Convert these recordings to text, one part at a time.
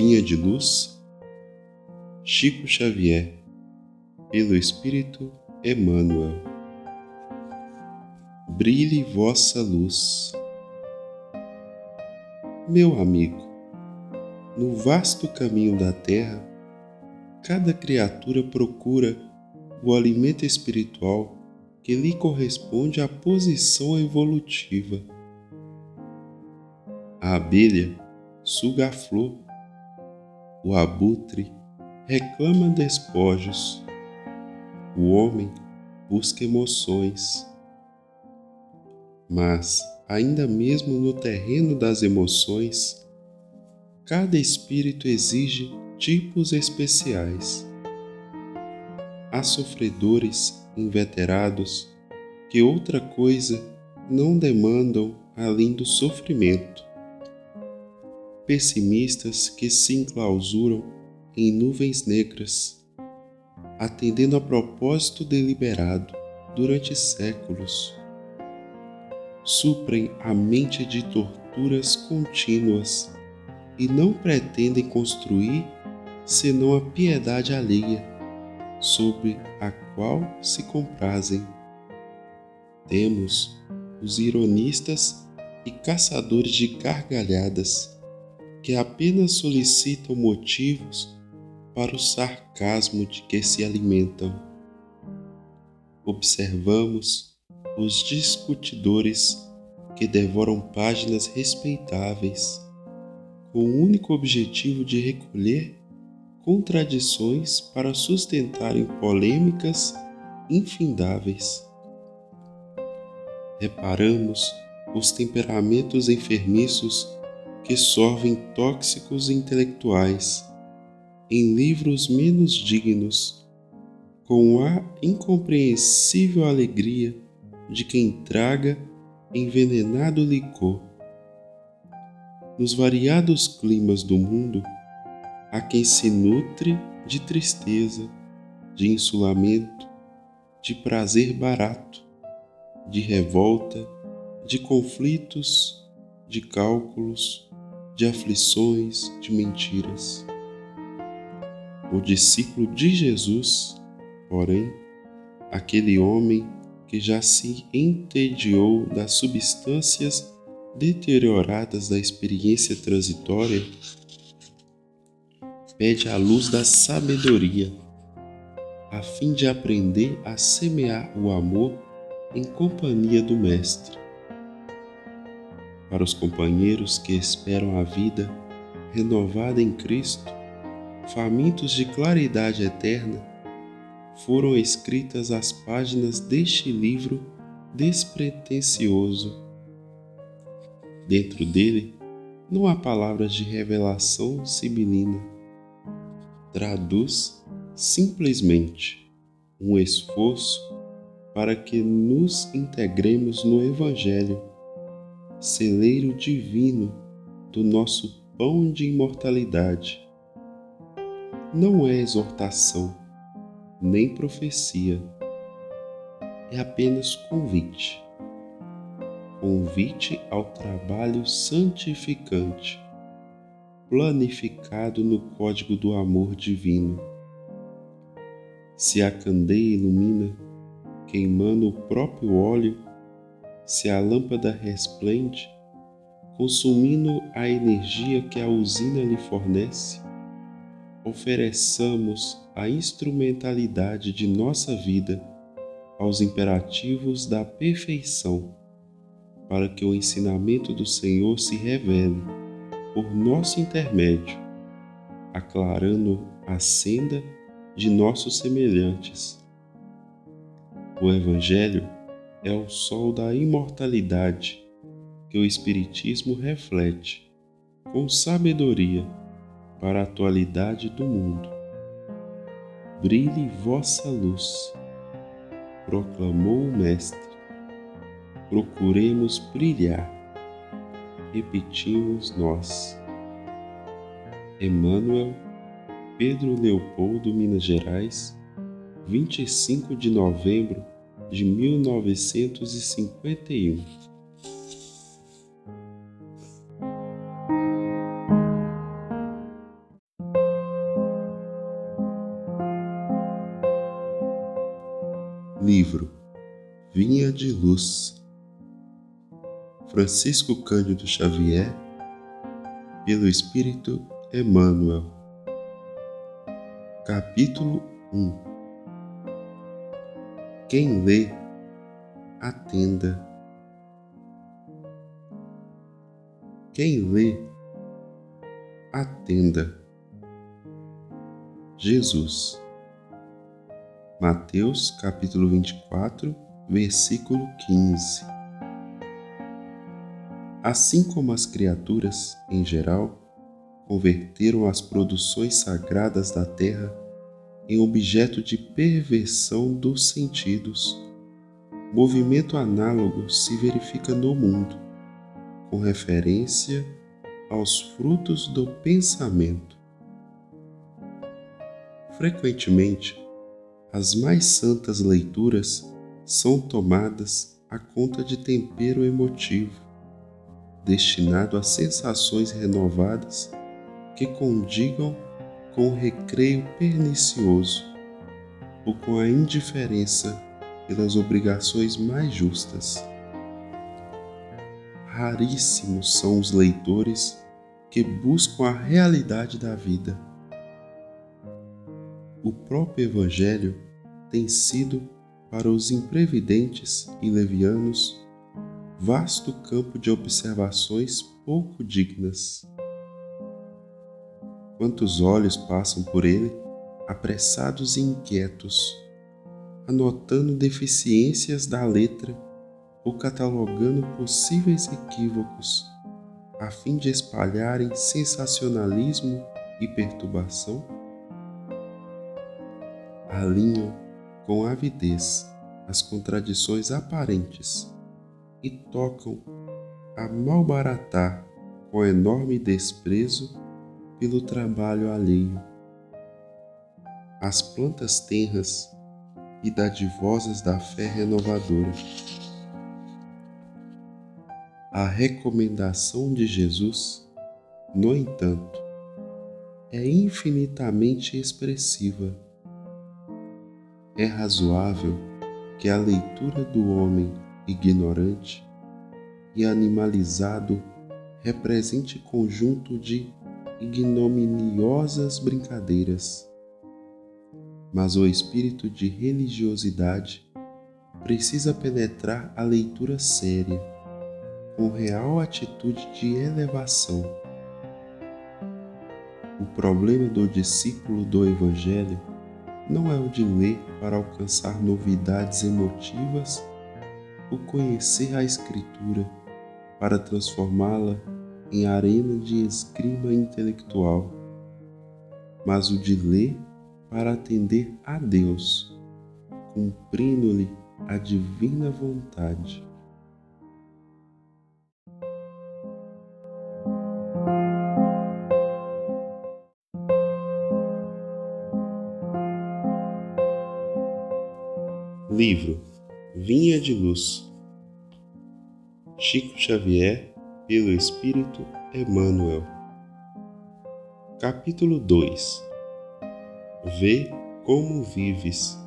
Vinha de Luz, Chico Xavier, pelo Espírito Emmanuel. Brilhe vossa luz. Meu amigo, no vasto caminho da terra, cada criatura procura o alimento espiritual que lhe corresponde à posição evolutiva. A abelha suga a flor, o abutre reclama despojos, o homem busca emoções. Mas, ainda mesmo no terreno das emoções, cada espírito exige tipos especiais. Há sofredores inveterados que outra coisa não demandam além do sofrimento. Pessimistas que se enclausuram em nuvens negras, atendendo a propósito deliberado durante séculos. Suprem a mente de torturas contínuas e não pretendem construir senão a piedade alheia, sobre a qual se comprazem. Temos os ironistas e caçadores de gargalhadas, que apenas solicitam motivos para o sarcasmo de que se alimentam. Observamos os discutidores que devoram páginas respeitáveis com o único objetivo de recolher contradições para sustentarem polêmicas infindáveis. Reparamos os temperamentos enfermiços que sorvem tóxicos intelectuais em livros menos dignos, com a incompreensível alegria de quem traga envenenado licor. Nos variados climas do mundo, há quem se nutre de tristeza, de insulamento, de prazer barato, de revolta, de conflitos, de cálculos, de aflições, de mentiras. O discípulo de Jesus, porém, aquele homem que já se entediou das substâncias deterioradas da experiência transitória, pede a luz da sabedoria, a fim de aprender a semear o amor em companhia do Mestre. Para os companheiros que esperam a vida renovada em Cristo, famintos de claridade eterna, foram escritas as páginas deste livro despretensioso. Dentro dele não há palavras de revelação sibilina. Traduz simplesmente um esforço para que nos integremos no Evangelho, celeiro divino do nosso pão de imortalidade. Não é exortação, nem profecia, é apenas convite convite ao trabalho santificante, planificado no código do amor divino. Se a candeia ilumina, queimando o próprio óleo, se a lâmpada resplende, consumindo a energia que a usina lhe fornece, ofereçamos a instrumentalidade de nossa vida aos imperativos da perfeição para que o ensinamento do Senhor se revele por nosso intermédio, aclarando a senda de nossos semelhantes. O Evangelho é o sol da imortalidade que o Espiritismo reflete com sabedoria para a atualidade do mundo. Brilhe vossa luz, proclamou o Mestre procuremos brilhar. Repetimos nós. Emmanuel, Pedro Leopoldo, Minas Gerais, 25 de novembro de 1951. Livro Vinha de Luz. Francisco Cândido Xavier pelo Espírito Emmanuel. Capítulo 1 quem lê, atenda. Quem lê, atenda. Jesus. Mateus capítulo 24, versículo 15. Assim como as criaturas, em geral, converteram as produções sagradas da terra em objeto de perversão dos sentidos, movimento análogo se verifica no mundo, com referência aos frutos do pensamento. Frequentemente, as mais santas leituras são tomadas a conta de tempero emotivo, destinado a sensações renovadas que condigam com recreio pernicioso ou com a indiferença pelas obrigações mais justas. Raríssimos são os leitores que buscam a realidade da vida o próprio Evangelho tem sido, para os imprevidentes e levianos, vasto campo de observações pouco dignas. Quantos olhos passam por ele, apressados e inquietos, anotando deficiências da letra ou catalogando possíveis equívocos, a fim de espalharem sensacionalismo e perturbação? alinham com avidez as contradições aparentes e tocam a malbaratar com enorme desprezo pelo trabalho alheio. As plantas tenras e dadivosas da fé renovadora. A recomendação de Jesus, no entanto, é infinitamente expressiva é razoável que a leitura do homem ignorante e animalizado represente conjunto de ignominiosas brincadeiras. Mas o espírito de religiosidade precisa penetrar a leitura séria, com real atitude de elevação. O problema do discípulo do Evangelho não é o de ler para alcançar novidades emotivas ou conhecer a Escritura para transformá-la em arena de esgrima intelectual, mas o de ler para atender a Deus, cumprindo-lhe a divina vontade. Livro Vinha de Luz Chico Xavier, pelo Espírito Emmanuel. Capítulo 2 Vê como vives.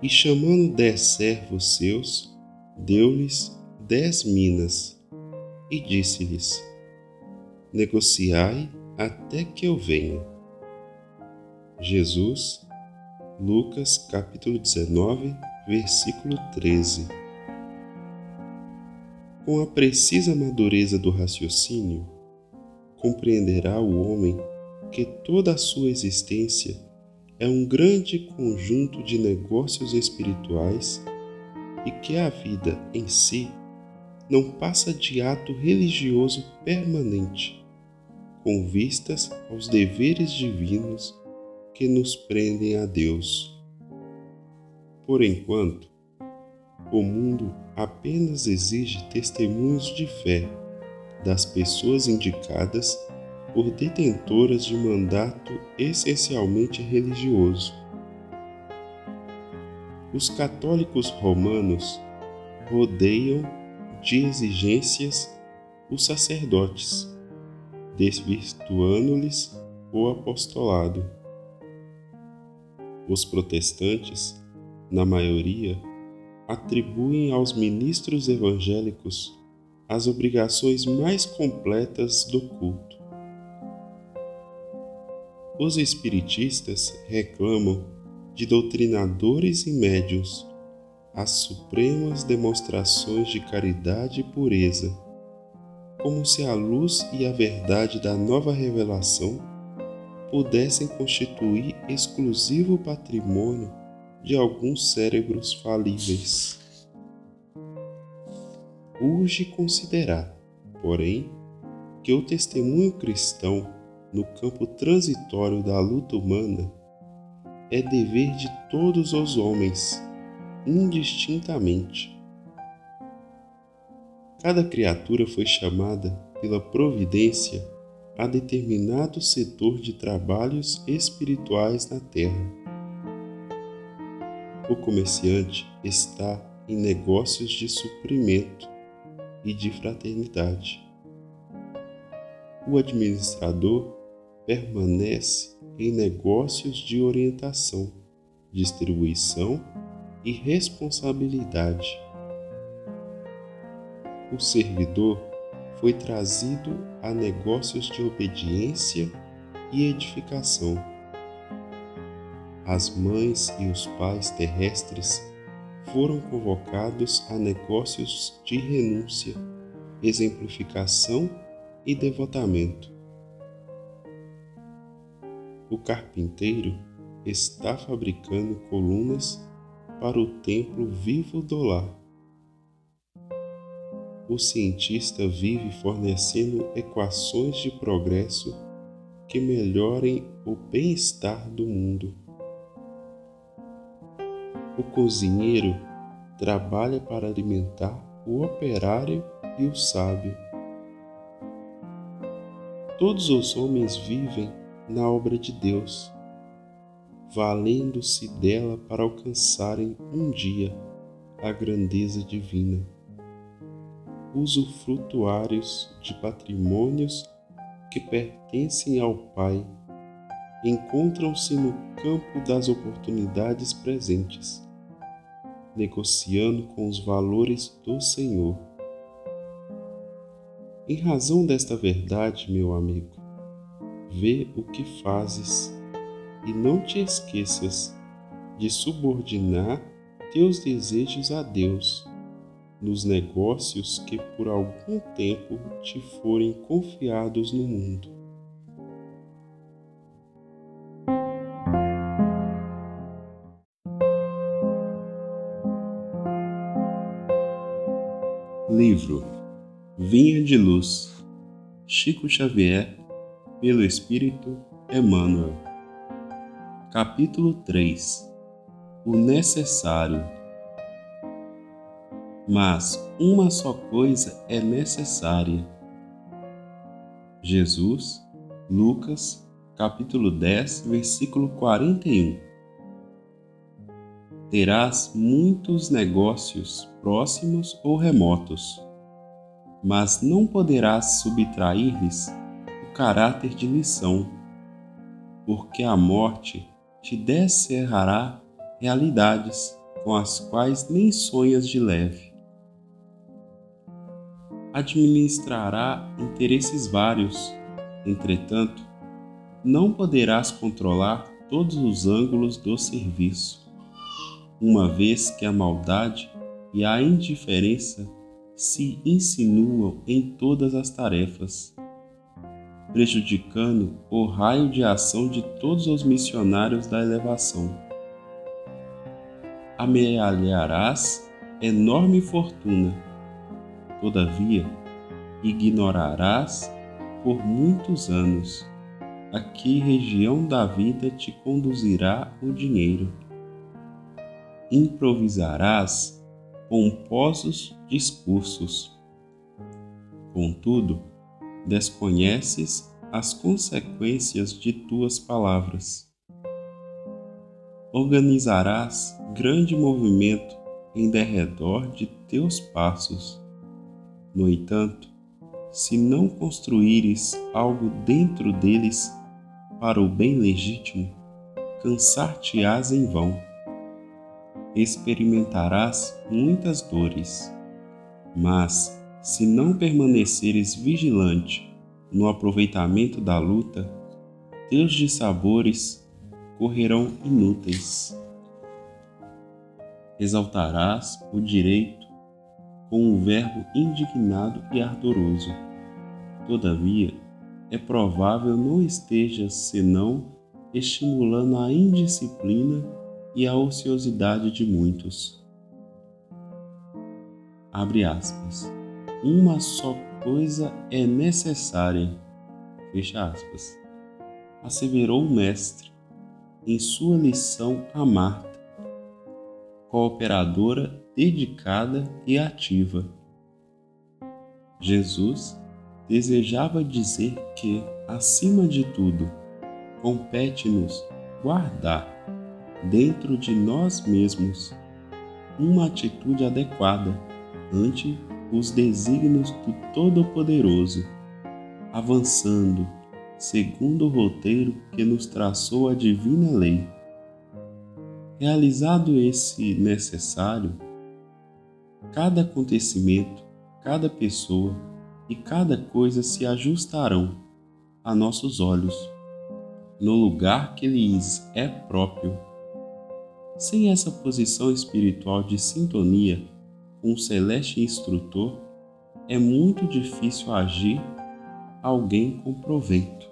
E chamando dez servos seus, deu-lhes dez minas, e disse-lhes: Negociai até que eu venha. Jesus Lucas capítulo 19, versículo 13. Com a precisa madureza do raciocínio, compreenderá o homem que toda a sua existência é um grande conjunto de negócios espirituais e que a vida em si não passa de ato religioso permanente, com vistas aos deveres divinos que nos prendem a Deus. Por enquanto, o mundo apenas exige testemunhos de fé das pessoas indicadas por detentoras de mandato essencialmente religioso. Os católicos romanos rodeiam de exigências os sacerdotes, desvirtuando-lhes o apostolado os protestantes na maioria, atribuem aos ministros evangélicos as obrigações mais completas do culto. Os espiritistas reclamam de doutrinadores e médios as supremas demonstrações de caridade e pureza, como se a luz e a verdade da nova revelação pudessem constituir exclusivo patrimônio de alguns cérebros falíveis. Urge considerar, porém, que o testemunho cristão no campo transitório da luta humana é dever de todos os homens, indistintamente. Cada criatura foi chamada pela providência a determinado setor de trabalhos espirituais na terra. O comerciante está em negócios de suprimento e de fraternidade. O administrador permanece em negócios de orientação, distribuição e responsabilidade. O servidor foi trazido a negócios de obediência e edificação as mães e os pais terrestres foram convocados a negócios de renúncia, exemplificação e devotamento. O carpinteiro está fabricando colunas para o templo vivo do lar. O cientista vive fornecendo equações de progresso que melhorem o bem-estar do mundo. O cozinheiro trabalha para alimentar o operário e o sábio. Todos os homens vivem na obra de Deus, valendo-se dela para alcançarem um dia a grandeza divina. Usufrutuários de patrimônios que pertencem ao Pai encontram-se no campo das oportunidades presentes, negociando com os valores do Senhor. Em razão desta verdade, meu amigo, vê o que fazes e não te esqueças de subordinar teus desejos a Deus nos negócios que por algum tempo te forem confiados no mundo. Livro Vinha de Luz Chico Xavier pelo Espírito Emmanuel. Capítulo 3 O necessário. Mas uma só coisa é necessária. Jesus, Lucas, capítulo 10, versículo 41 terás muitos negócios próximos ou remotos, mas não poderás subtrair-lhes o caráter de lição, porque a morte te descerrará realidades com as quais nem sonhas de leve. Administrará interesses vários, entretanto, não poderás controlar todos os ângulos do serviço uma vez que a maldade e a indiferença se insinuam em todas as tarefas, prejudicando o raio de ação de todos os missionários da elevação. Amealharás enorme fortuna, todavia ignorarás por muitos anos a que região da vida te conduzirá o dinheiro improvisarás pomposos discursos. Contudo, desconheces as consequências de tuas palavras. Organizarás grande movimento em derredor de teus passos. No entanto, se não construíres algo dentro deles para o bem legítimo, cansar-te-ás em vão experimentarás muitas dores. Mas, se não permaneceres vigilante no aproveitamento da luta, teus dissabores correrão inúteis. Exaltarás o direito com um verbo indignado e ardoroso. Todavia, é provável não estejas senão estimulando a indisciplina e a ociosidade de muitos. Abre aspas. Uma só coisa é necessária. Fecha aspas. Asseverou o mestre em sua lição a Marta, cooperadora dedicada e ativa. Jesus desejava dizer que, acima de tudo, compete-nos guardar dentro de nós mesmos uma atitude adequada ante os desígnios do Todo-Poderoso, avançando segundo o roteiro que nos traçou a divina lei. Realizado esse necessário, cada acontecimento, cada pessoa e cada coisa se ajustarão a nossos olhos, no lugar que lhes é próprio. Sem essa posição espiritual de sintonia com o celeste instrutor, é muito difícil agir alguém com proveito.